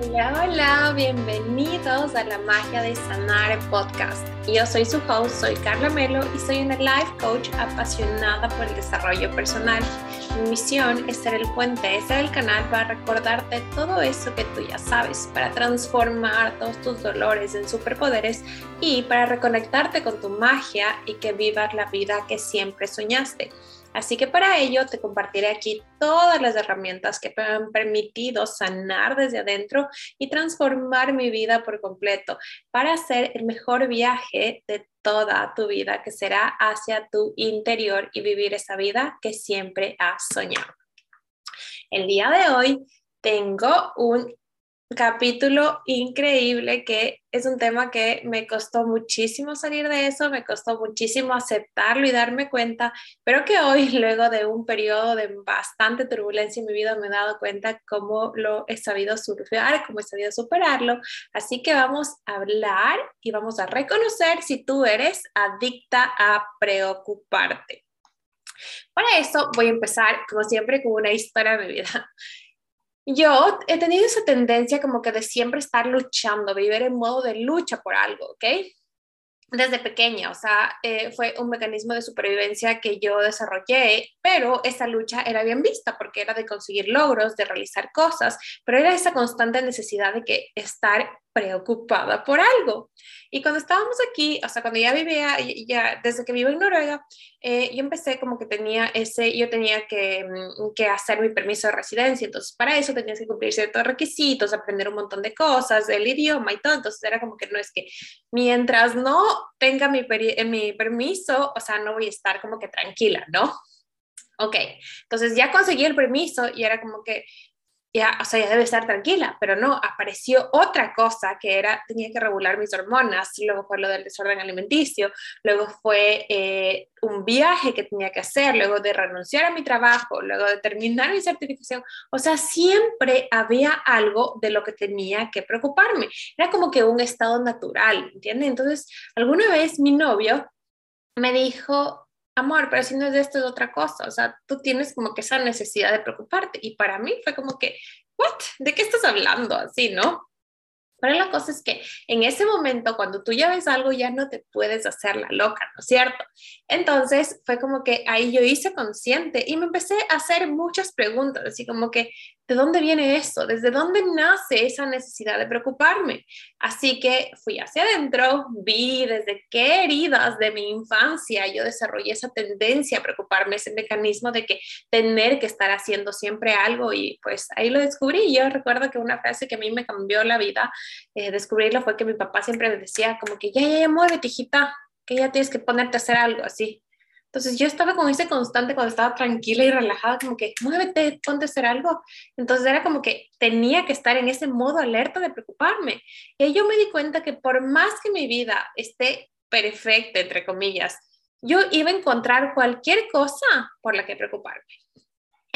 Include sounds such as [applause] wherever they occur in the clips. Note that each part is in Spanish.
Hola, hola, bienvenidos a la magia de sanar podcast. Yo soy su host, soy Carla Melo y soy una life coach apasionada por el desarrollo personal. Mi misión es ser el puente, es ser el canal para recordarte todo eso que tú ya sabes, para transformar todos tus dolores en superpoderes y para reconectarte con tu magia y que vivas la vida que siempre soñaste. Así que para ello te compartiré aquí todas las herramientas que me han permitido sanar desde adentro y transformar mi vida por completo para hacer el mejor viaje de toda tu vida, que será hacia tu interior y vivir esa vida que siempre has soñado. El día de hoy tengo un capítulo increíble que es un tema que me costó muchísimo salir de eso, me costó muchísimo aceptarlo y darme cuenta, pero que hoy, [laughs] luego de un periodo de bastante turbulencia en mi vida, me he dado cuenta cómo lo he sabido surfear, cómo he sabido superarlo. Así que vamos a hablar y vamos a reconocer si tú eres adicta a preocuparte. Para eso voy a empezar, como siempre, con una historia de mi vida. Yo he tenido esa tendencia como que de siempre estar luchando, vivir en modo de lucha por algo, ¿ok? Desde pequeña, o sea, eh, fue un mecanismo de supervivencia que yo desarrollé, pero esa lucha era bien vista porque era de conseguir logros, de realizar cosas, pero era esa constante necesidad de que estar preocupada por algo. Y cuando estábamos aquí, o sea, cuando ya vivía, ya desde que vivo en Noruega, eh, yo empecé como que tenía ese, yo tenía que, mm, que, hacer mi permiso de residencia, entonces para eso tenías que cumplir ciertos requisitos, aprender un montón de cosas, el idioma y todo, entonces era como que no es que mientras no tenga mi, mi permiso, o sea, no voy a estar como que tranquila, ¿no? Ok, entonces ya conseguí el permiso y era como que ya, o sea, ya debe estar tranquila, pero no, apareció otra cosa que era, tenía que regular mis hormonas, luego fue lo del desorden alimenticio, luego fue eh, un viaje que tenía que hacer, luego de renunciar a mi trabajo, luego de terminar mi certificación, o sea, siempre había algo de lo que tenía que preocuparme, era como que un estado natural, ¿entiendes? Entonces, alguna vez mi novio me dijo, amor, pero si no es de esto, es otra cosa. O sea, tú tienes como que esa necesidad de preocuparte. Y para mí fue como que, ¿what? ¿De qué estás hablando? Así, ¿no? Pero la cosa es que en ese momento, cuando tú ya ves algo, ya no te puedes hacer la loca, ¿no es cierto? Entonces fue como que ahí yo hice consciente y me empecé a hacer muchas preguntas, así como que, ¿de dónde viene eso? ¿Desde dónde nace esa necesidad de preocuparme? Así que fui hacia adentro, vi desde qué heridas de mi infancia yo desarrollé esa tendencia a preocuparme, ese mecanismo de que tener que estar haciendo siempre algo y pues ahí lo descubrí. Yo recuerdo que una frase que a mí me cambió la vida, eh, descubrirlo, fue que mi papá siempre me decía como que ya, ya, ya, muévete, hijita, que ya tienes que ponerte a hacer algo así. Entonces yo estaba con ese constante cuando estaba tranquila y relajada, como que muévete, ponte a hacer algo. Entonces era como que tenía que estar en ese modo alerta de preocuparme. Y yo me di cuenta que por más que mi vida esté perfecta, entre comillas, yo iba a encontrar cualquier cosa por la que preocuparme.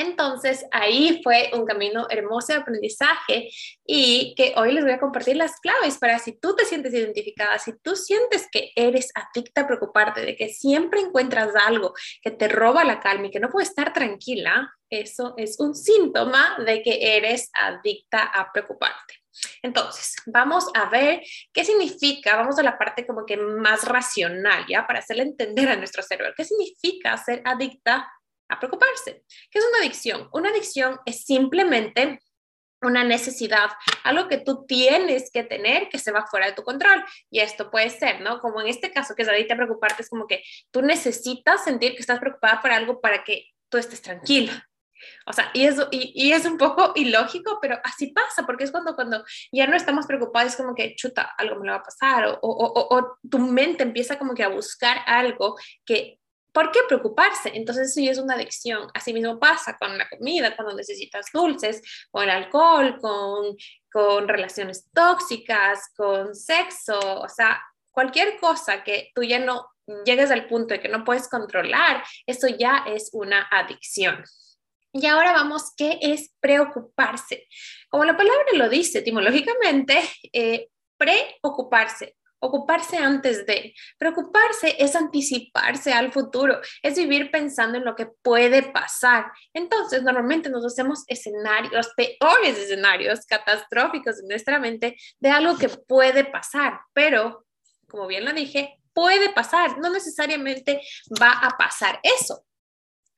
Entonces, ahí fue un camino hermoso de aprendizaje y que hoy les voy a compartir las claves para si tú te sientes identificada, si tú sientes que eres adicta a preocuparte, de que siempre encuentras algo que te roba la calma y que no puedes estar tranquila, eso es un síntoma de que eres adicta a preocuparte. Entonces, vamos a ver qué significa, vamos a la parte como que más racional, ¿ya? Para hacerle entender a nuestro cerebro, ¿qué significa ser adicta a preocuparse. ¿Qué es una adicción? Una adicción es simplemente una necesidad, algo que tú tienes que tener que se va fuera de tu control. Y esto puede ser, ¿no? Como en este caso que es adicta a preocuparte, es como que tú necesitas sentir que estás preocupada por algo para que tú estés tranquila. O sea, y, eso, y, es un poco ilógico, pero así pasa, porque es cuando, cuando ya no estamos preocupados, es como que, chuta, algo me va a pasar, o, o, o tu mente empieza como que a buscar algo que ¿Por qué preocuparse? Entonces eso ya es una adicción. Asimismo pasa con la comida, cuando necesitas dulces, con el alcohol, con, con relaciones tóxicas, con sexo, o sea, cualquier cosa que tú ya no llegues al punto de que no puedes controlar, eso ya es una adicción. Y ahora vamos, ¿qué es preocuparse? Como la palabra lo dice etimológicamente, eh, preocuparse ocuparse antes de. Preocuparse es anticiparse al futuro, es vivir pensando en lo que puede pasar. Entonces, normalmente nos hacemos escenarios, peores escenarios catastróficos en nuestra mente de algo que puede pasar, pero, como bien lo dije, puede pasar, no necesariamente va a pasar eso.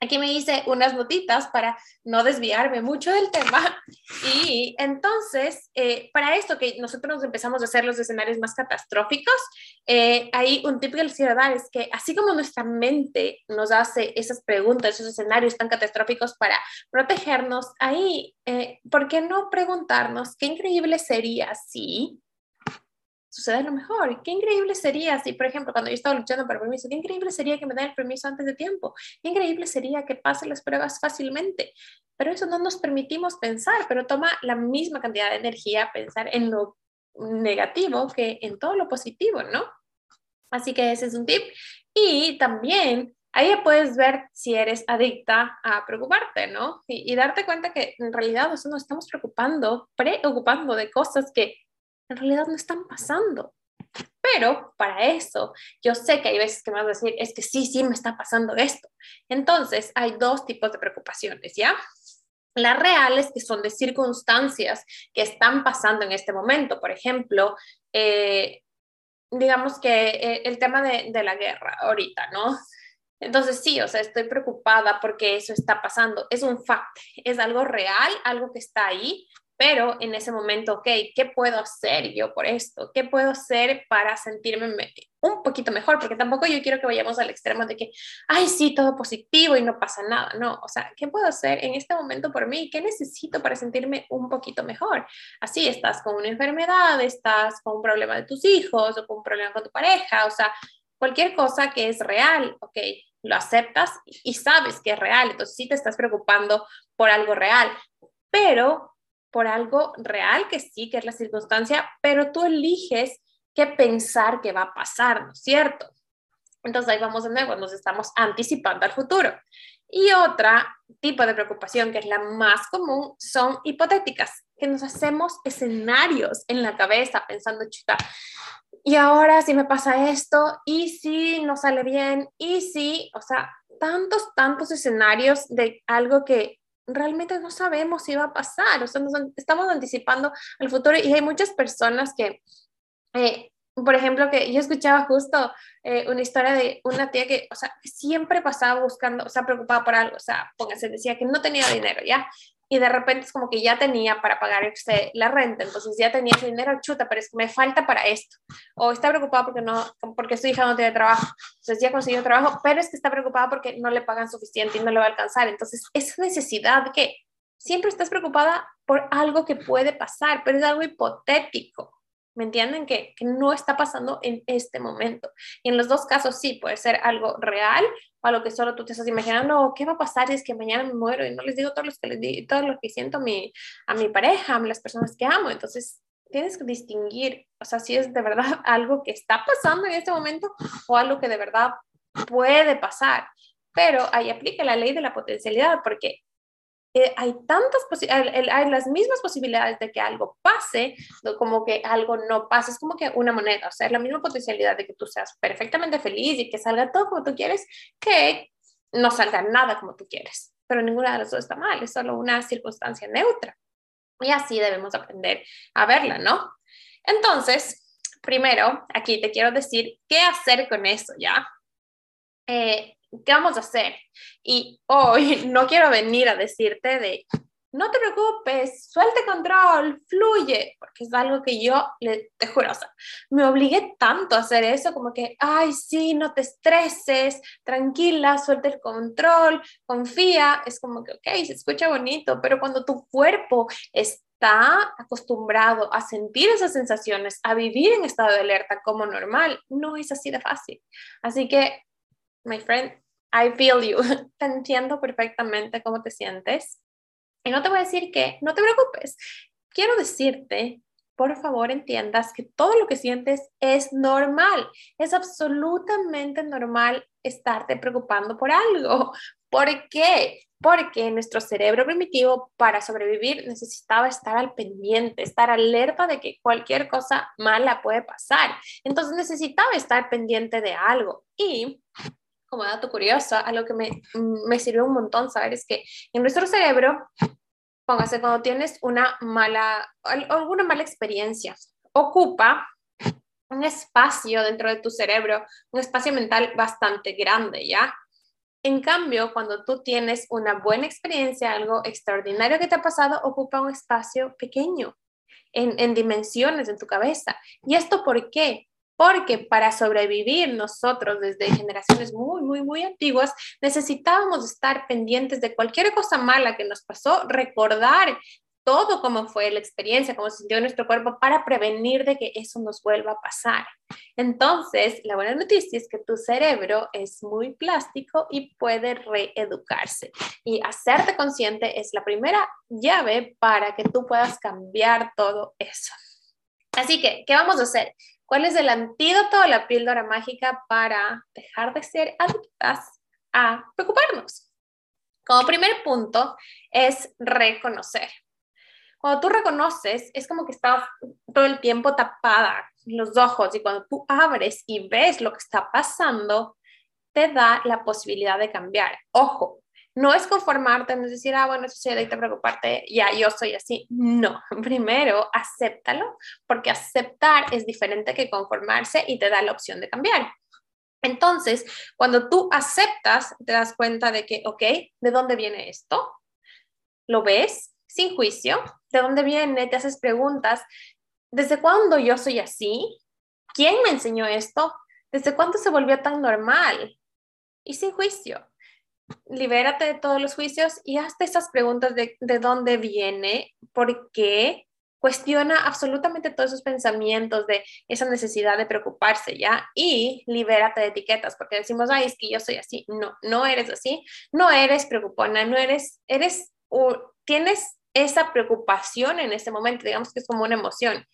Aquí me hice unas notitas para no desviarme mucho del tema. Y entonces, eh, para esto que nosotros empezamos a hacer los escenarios más catastróficos, eh, hay un tip que les quiero dar, es que así como nuestra mente nos hace esas preguntas, esos escenarios tan catastróficos para protegernos, ahí, eh, ¿por qué no preguntarnos qué increíble sería si sucede lo mejor. Qué increíble sería si, por ejemplo, cuando yo estaba luchando por permiso, qué increíble sería que me den el permiso antes de tiempo. Qué increíble sería que pasen las pruebas fácilmente. Pero eso no nos permitimos pensar, pero toma la misma cantidad de energía pensar en lo negativo que en todo lo positivo, ¿no? Así que ese es un tip. Y también ahí puedes ver si eres adicta a preocuparte, ¿no? Y, y darte cuenta que en realidad nosotros nos estamos preocupando, preocupando de cosas que en realidad no están pasando. Pero para eso, yo sé que hay veces que me vas a decir, es que sí, sí, me está pasando esto. Entonces, hay dos tipos de preocupaciones, ¿ya? Las reales, que son de circunstancias que están pasando en este momento. Por ejemplo, eh, digamos que eh, el tema de, de la guerra ahorita, ¿no? Entonces sí, o sea, estoy preocupada porque eso está pasando. Es un fact, es algo real, algo que está ahí, pero en ese momento, ok, ¿qué puedo hacer yo por esto? ¿Qué puedo hacer para sentirme un poquito mejor? Porque tampoco yo quiero que vayamos al extremo de que, ay, sí, todo positivo y no pasa nada. No, o sea, ¿qué puedo hacer en este momento por mí? ¿Qué necesito para sentirme un poquito mejor? Así, estás con una enfermedad, estás con un problema de tus hijos o con un problema con tu pareja, o sea, cualquier cosa que es real, ok, lo aceptas y sabes que es real, entonces sí te estás preocupando por algo real, pero por algo real que sí, que es la circunstancia, pero tú eliges qué pensar que va a pasar, ¿no es cierto? Entonces ahí vamos de nuevo, nos estamos anticipando al futuro. Y otra tipo de preocupación, que es la más común, son hipotéticas, que nos hacemos escenarios en la cabeza pensando, chuta, y ahora si me pasa esto, y si no sale bien, y si, o sea, tantos, tantos escenarios de algo que realmente no sabemos si va a pasar, o sea, estamos anticipando al futuro y hay muchas personas que, eh, por ejemplo, que yo escuchaba justo eh, una historia de una tía que, o sea, siempre pasaba buscando, o sea, preocupada por algo, o sea, póngase, decía que no tenía dinero, ¿ya? Y de repente es como que ya tenía para pagar este, la renta, entonces ya tenía ese dinero, chuta, pero es que me falta para esto. O está preocupada porque, no, porque su hija no tiene trabajo, entonces ya consiguió trabajo, pero es que está preocupada porque no le pagan suficiente y no le va a alcanzar. Entonces, esa necesidad que siempre estás preocupada por algo que puede pasar, pero es algo hipotético. ¿Me entienden? Que, que, no está pasando en este momento. Y en los dos casos sí, puede ser algo real o algo que solo tú te estás imaginando, ¿qué va a pasar si es que mañana me muero? Y no les digo todo, los que les digo, todo lo que siento a mi, a mi pareja, a las personas que amo. Entonces, tienes que distinguir, o sea, si es de verdad [laughs] algo que está pasando en este momento o algo que de verdad puede pasar. Pero ahí aplica la ley de la potencialidad, porque hay tantas hay las mismas posibilidades de que algo pase como que algo no pase, es como que una moneda, o sea, es la misma potencialidad de que tú seas perfectamente feliz y que salga todo como tú quieres, que no salga nada como tú quieres, pero ninguna de las dos está mal, es solo una circunstancia neutra. Y así debemos aprender a verla, ¿no? Entonces, primero, aquí te quiero decir qué hacer con eso, ¿ya? Eh, ¿qué vamos a hacer? Y hoy [laughs] no quiero venir a decirte de, no te preocupes, suelte control, fluye, porque es algo que yo, te juro, o sea, me obligué tanto a hacer eso, como que, ay, sí, no te estreses, tranquila, suelta el control, confía, es como que, ok, se escucha bonito, pero cuando tu cuerpo está acostumbrado a sentir esas sensaciones, a vivir en estado de alerta como normal, no es así de fácil. Así que, my friend, I feel you. [laughs] Te entiendo perfectamente cómo te sientes. Y no te voy a decir que no te preocupes. Quiero decirte, por favor, entiendas que todo lo que sientes es normal. Es absolutamente normal estarte preocupando por algo. [laughs] ¿Por qué? Porque nuestro cerebro primitivo para sobrevivir necesitaba estar al pendiente, estar alerta de que cualquier cosa mala puede pasar. Entonces necesitaba estar pendiente de algo. Y como dato curioso, algo que me, me sirvió un montón saber es que en nuestro cerebro, póngase cuando tienes una mala, alguna mala experiencia, ocupa un espacio dentro de tu cerebro, un espacio mental bastante grande, ¿ya? En cambio, cuando tú tienes una buena experiencia, algo extraordinario que te ha pasado, ocupa un espacio pequeño en, en dimensiones en tu cabeza. ¿Y esto por qué? Porque para sobrevivir nosotros desde generaciones muy, muy, muy antiguas, necesitábamos estar pendientes de cualquier cosa mala que nos pasó, recordar todo cómo fue la experiencia, cómo se sintió nuestro cuerpo para prevenir de que eso nos vuelva a pasar. Entonces, la buena noticia es que tu cerebro es muy plástico y puede reeducarse. Y hacerte consciente es la primera llave para que tú puedas cambiar todo eso. Así que, ¿qué vamos a hacer? ¿Cuál es el antídoto o la píldora mágica para dejar de ser adictas a preocuparnos? Como primer punto es reconocer. Cuando tú reconoces, es como que estás todo el tiempo tapada los ojos y cuando tú abres y ves lo que está pasando, te da la posibilidad de cambiar. Ojo, no es conformarte, no es decir, ah, bueno, eso sí, de preocuparte, ya yo soy así. No, [laughs] primero acéptalo, porque aceptar es diferente que conformarse y te da la opción de cambiar. Entonces, cuando tú aceptas, te das cuenta de que, ok, ¿de dónde viene esto? Lo ves, sin juicio, de dónde viene, te haces preguntas, ¿desde cuándo yo soy así? ¿Quién me enseñó esto? ¿Desde cuándo se volvió tan normal? Y sin juicio. Libérate de todos los juicios y hazte esas preguntas de, de dónde viene, por qué, cuestiona absolutamente todos esos pensamientos de esa necesidad de preocuparse, ¿ya? Y libérate de etiquetas, porque decimos, ay, es que yo soy así. No, no eres así, no eres preocupona, no eres, eres, tienes esa preocupación en ese momento, digamos que es como una emoción.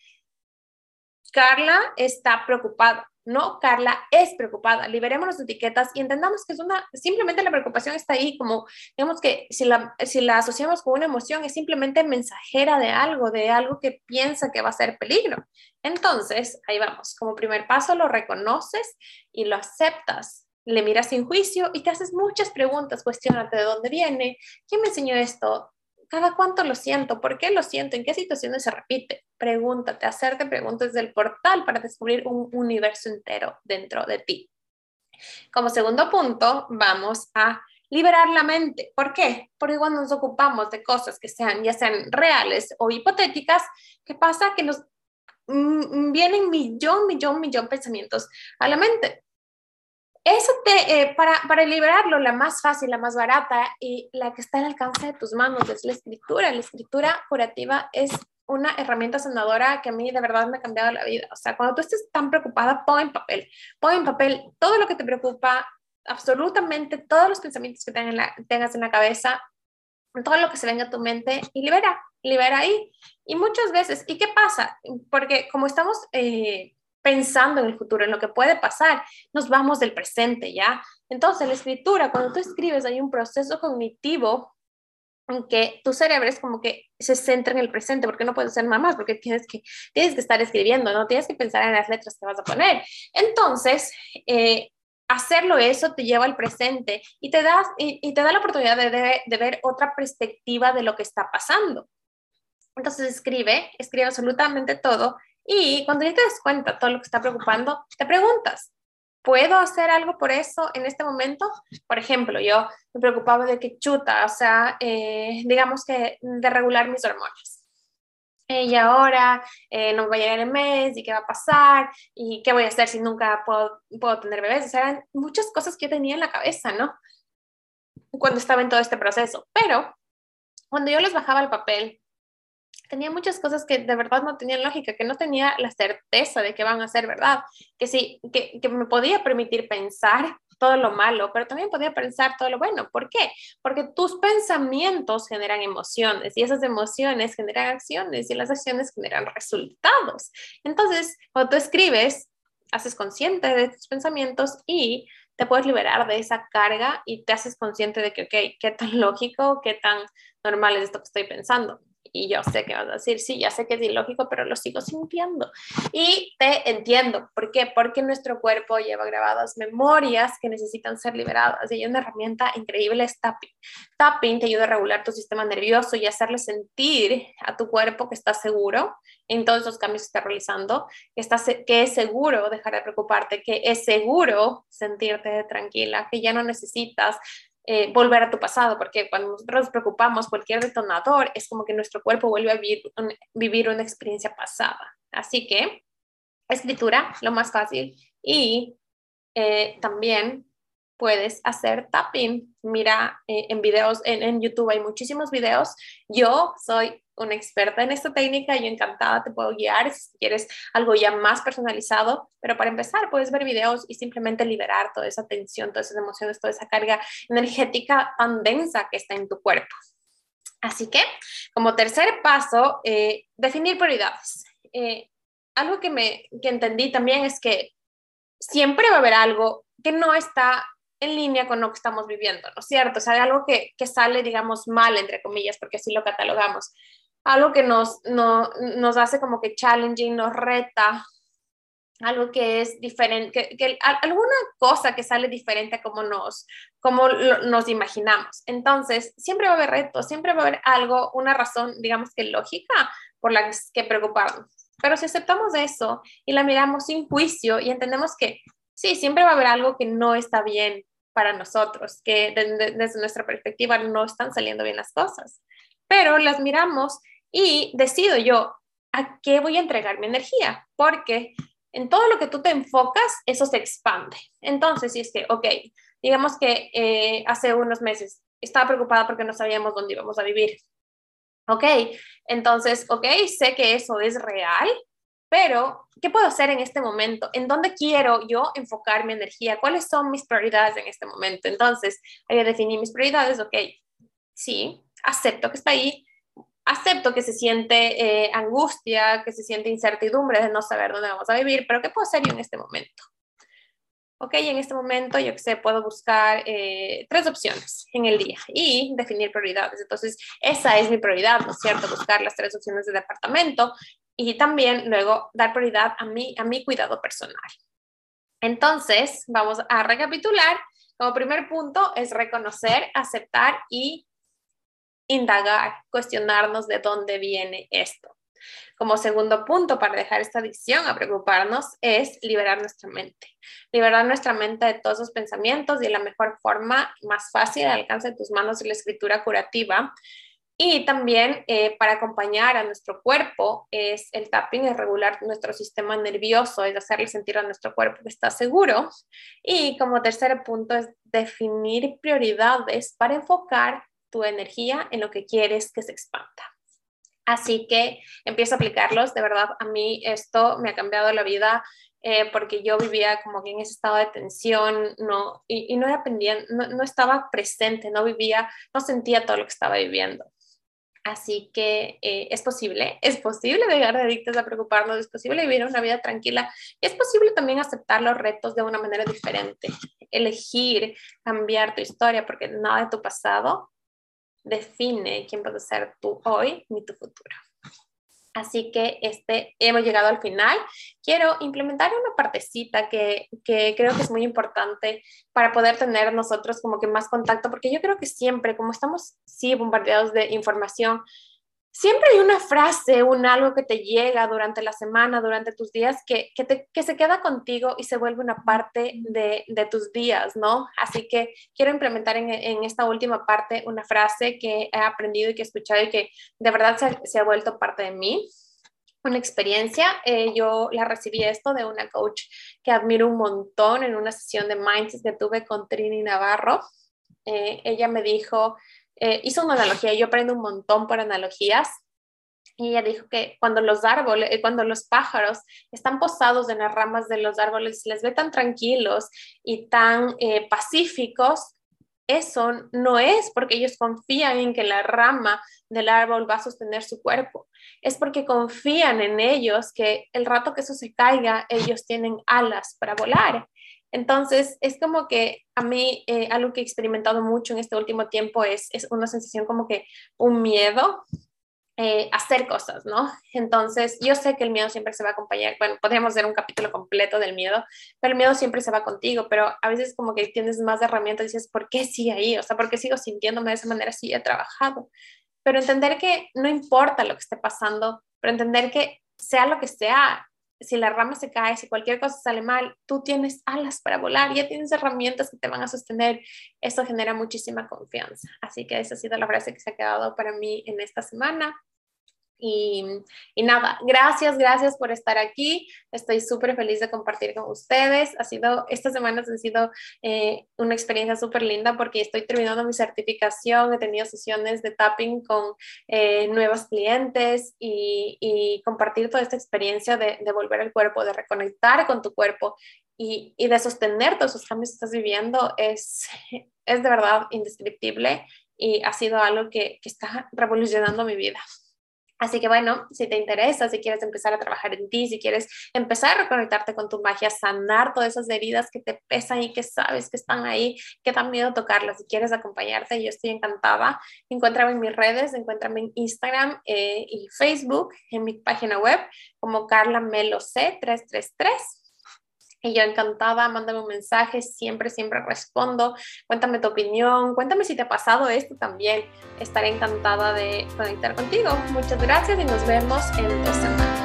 Carla está preocupada, no, Carla es preocupada. Liberemos las etiquetas y entendamos que es una, simplemente la preocupación está ahí, como, digamos que si la, si la asociamos con una emoción, es simplemente mensajera de algo, de algo que piensa que va a ser peligro. Entonces, ahí vamos, como primer paso lo reconoces y lo aceptas. Le miras sin juicio y te haces muchas preguntas, cuestionate de dónde viene, quién me enseñó esto, ¿Cada cuánto lo siento? ¿Por qué lo siento? ¿En qué situaciones se repite? Pregúntate, hacerte preguntas del portal para descubrir un universo entero dentro de ti. Como segundo punto, vamos a liberar la mente. ¿Por qué? Porque cuando nos ocupamos de cosas que sean ya sean reales o hipotéticas, ¿qué pasa? Que nos mm, vienen millón, millón, millón pensamientos a la mente. Eso te, eh, para, para liberarlo, la más fácil, la más barata y la que está al alcance de tus manos es la escritura. La escritura curativa es una herramienta sanadora que a mí de verdad me ha cambiado la vida. O sea, cuando tú estés tan preocupada, pon en papel, pon en papel todo lo que te preocupa, absolutamente todos los pensamientos que tengas en la cabeza, todo lo que se venga a tu mente y libera, libera ahí. Y muchas veces, ¿y qué pasa? Porque como estamos eh, pensando en el futuro, en lo que puede pasar, nos vamos del presente, ¿ya? Entonces, la escritura, cuando tú escribes, hay un proceso cognitivo en que tu cerebro es como que se centra en el presente, porque no puedes ser mamás, porque tienes que, tienes que estar escribiendo, ¿no? Tienes que pensar en las letras que vas a poner. Entonces, eh, hacerlo eso te lleva al presente y te, das, y, te da la oportunidad de, de ver otra perspectiva de lo que está pasando. Entonces escribe, escribe absolutamente todo y cuando ya te das cuenta todo lo que está preocupando, te preguntas, ¿puedo hacer algo por eso en este momento? Por ejemplo, yo me preocupaba de que chuta, o sea, eh, digamos que de regular mis hormonas. y ahora eh, no va a llegar el mes y qué va a pasar y qué voy a hacer si nunca puedo, puedo tener bebés. O sea, eran muchas cosas que yo tenía en la cabeza, ¿no? Cuando estaba en todo este proceso. Pero cuando yo les bajaba el papel tenía muchas cosas que de verdad no tenían lógica, que no tenía la certeza de que van a ser verdad, que sí, que, que me podía permitir pensar todo lo malo, pero también podía pensar todo lo bueno. ¿Por qué? Porque tus pensamientos generan emociones y esas emociones generan acciones y las acciones generan resultados. Entonces, cuando tú escribes, haces consciente de tus pensamientos y te puedes liberar de esa carga y te haces consciente de que, ok, qué tan lógico, qué tan normal es esto que estoy pensando y yo sé que vas a decir, sí, ya sé que es ilógico, pero lo sigo sintiendo. Y te entiendo. ¿Por qué? Porque nuestro cuerpo lleva grabadas memorias que necesitan ser liberadas. Y hay una herramienta increíble, es tapping. Tapping te ayuda a regular tu sistema nervioso y hacerle sentir a tu cuerpo que está seguro en todos esos cambios que está realizando, que, está, que es seguro dejar de preocuparte, que es seguro sentirte tranquila, que ya no necesitas eh, volver a tu pasado, porque cuando nos preocupamos, cualquier detonador es como que nuestro cuerpo vuelve a vivir, vivir una experiencia pasada. Así que escritura, lo más fácil, y eh, también puedes hacer tapping. Mira, eh, en videos, en, en, YouTube hay muchísimos videos. Yo soy una experta en esta técnica, yo encantada te puedo guiar si quieres algo ya más personalizado, pero para empezar puedes ver videos y simplemente liberar toda esa tensión, todas esas emociones, toda esa carga energética tan densa que está en tu cuerpo. Así que, como tercer paso, eh, definir prioridades. Eh, algo que, me, que entendí también es que siempre va a haber algo que no está en línea con lo que estamos viviendo, ¿no es cierto? O sea, algo que, que sale, digamos, mal, entre comillas, porque así lo catalogamos algo que nos, no, nos hace como que challenging, nos reta, algo que es diferente, que, alguna cosa que sale diferente a como nos, como nos imaginamos. Entonces, siempre va a haber retos, siempre va a haber algo, una razón, digamos que lógica por la que preocuparnos. Pero si aceptamos eso y la miramos sin juicio y entendemos que sí, siempre va a haber algo que no está bien para nosotros, que desde nuestra perspectiva no están saliendo bien las cosas pero las miramos y decido yo a qué voy a entregar mi energía, porque en todo lo que tú te enfocas, eso se expande. Entonces, si es que, ok, digamos que eh, hace unos meses estaba preocupada porque no sabíamos dónde íbamos a vivir. Ok, entonces, ok, sé que eso es real, pero ¿qué puedo hacer en este momento? ¿En dónde quiero yo enfocar mi energía? ¿Cuáles son mis prioridades en este momento? Entonces, ahí definí mis prioridades, ok, sí, acepto que está ahí, acepto que se siente eh, angustia, que se siente incertidumbre de no saber dónde vamos a vivir, pero ¿qué puedo hacer yo en este momento? Ok, en este momento yo que sé, puedo buscar eh, tres opciones en el día y definir prioridades. Entonces, esa es mi prioridad, ¿no es cierto? Buscar las tres opciones de departamento y también luego dar prioridad a mí, a mi cuidado personal. Entonces, vamos a recapitular. Como primer punto es reconocer, aceptar y indagar, cuestionarnos de dónde viene esto. Como segundo punto para dejar esta adicción a preocuparnos es liberar nuestra mente. Liberar nuestra mente de todos esos pensamientos y la mejor forma, más fácil, al alcance de tus manos, es la escritura curativa. Y también eh, para acompañar a nuestro cuerpo es el tapping, es regular nuestro sistema nervioso, es hacerle sentir a nuestro cuerpo que está seguro. Y como tercer punto es definir prioridades para enfocar tu energía en lo que quieres que se expanda. Así que empiezo a aplicarlos. De verdad, a mí esto me ha cambiado la vida eh, porque yo vivía como que en ese estado de tensión no, y, no era pendiente, no, estaba presente, no vivía, no sentía todo lo que estaba viviendo. Así que eh, es posible, es posible dejar de adictos a preocuparnos, es posible vivir una vida tranquila es posible también aceptar los retos de una manera diferente, elegir cambiar tu historia porque nada de tu pasado define quién a ser tú hoy ni tu futuro. Así que este, hemos llegado al final. Quiero implementar una partecita que, que, creo que es muy importante para poder tener nosotros como que más contacto, porque yo creo que siempre, como estamos, sí, bombardeados de información, siempre hay una frase, un algo que te llega durante la semana, durante tus días, que, que, se queda contigo y se vuelve una parte de, de tus días, ¿no? Así que quiero implementar en, en, esta última parte una frase que he aprendido y que he escuchado y que de verdad se, se ha vuelto parte de mí. Una experiencia, eh, yo la recibí esto de una coach que admiro un montón en una sesión de Mindset que tuve con Trini Navarro. Eh, ella me dijo, eh, hizo una analogía, yo aprendo un montón por analogías, y ella dijo que cuando los árboles, eh, cuando los pájaros están posados en las ramas de los árboles, les ve tan tranquilos y tan eh, pacíficos, eso no es porque ellos confían en que la rama del árbol va a sostener su cuerpo, es porque confían en ellos que el rato que eso se caiga, ellos tienen alas para volar. Entonces, es como que a mí eh, algo que he experimentado mucho en este último tiempo es, es una sensación como que un miedo eh, hacer cosas, ¿no? Entonces, yo sé que el miedo siempre se va a acompañar, bueno, podríamos hacer un capítulo completo del miedo, pero el miedo siempre se va contigo, pero a veces como que tienes más herramientas y dices, ¿por qué sigue ahí? O sea, ¿por qué sigo sintiéndome de esa manera si he trabajado? Pero entender que no importa lo que esté pasando, pero entender que sea lo que sea, si la rama se cae, si cualquier cosa sale mal, tú tienes alas para volar, ya tienes herramientas que te van a sostener. Eso genera muchísima confianza. Así que esa ha sido la frase que se ha quedado para mí en esta semana. Y, nada, gracias, gracias por estar aquí. Estoy súper feliz de compartir con ustedes. Ha sido, estas semanas han sido eh, una experiencia súper linda porque estoy terminando mi certificación. He tenido sesiones de tapping con eh, nuevos clientes y, y, compartir toda esta experiencia de, de, volver al cuerpo, de reconectar con tu cuerpo y, y de sostener todos esos cambios que estás viviendo es, es de verdad indescriptible y ha sido algo que, que está revolucionando mi vida. Así que bueno, si te interesa, si quieres empezar a trabajar en ti, si quieres empezar a reconectarte con tu magia, sanar todas esas heridas que te pesan y que sabes que están ahí, que dan miedo tocarlas, si quieres acompañarte, yo estoy encantada. Encuéntrame en mis redes, encuéntrame en Instagram eh, y Facebook, en mi página web como Carla Melo C 333 y yo encantada, mándame un mensaje, siempre, siempre respondo. Cuéntame tu opinión, cuéntame si te ha pasado esto también. Estaré encantada de conectar contigo. Muchas gracias y nos vemos en dos semanas.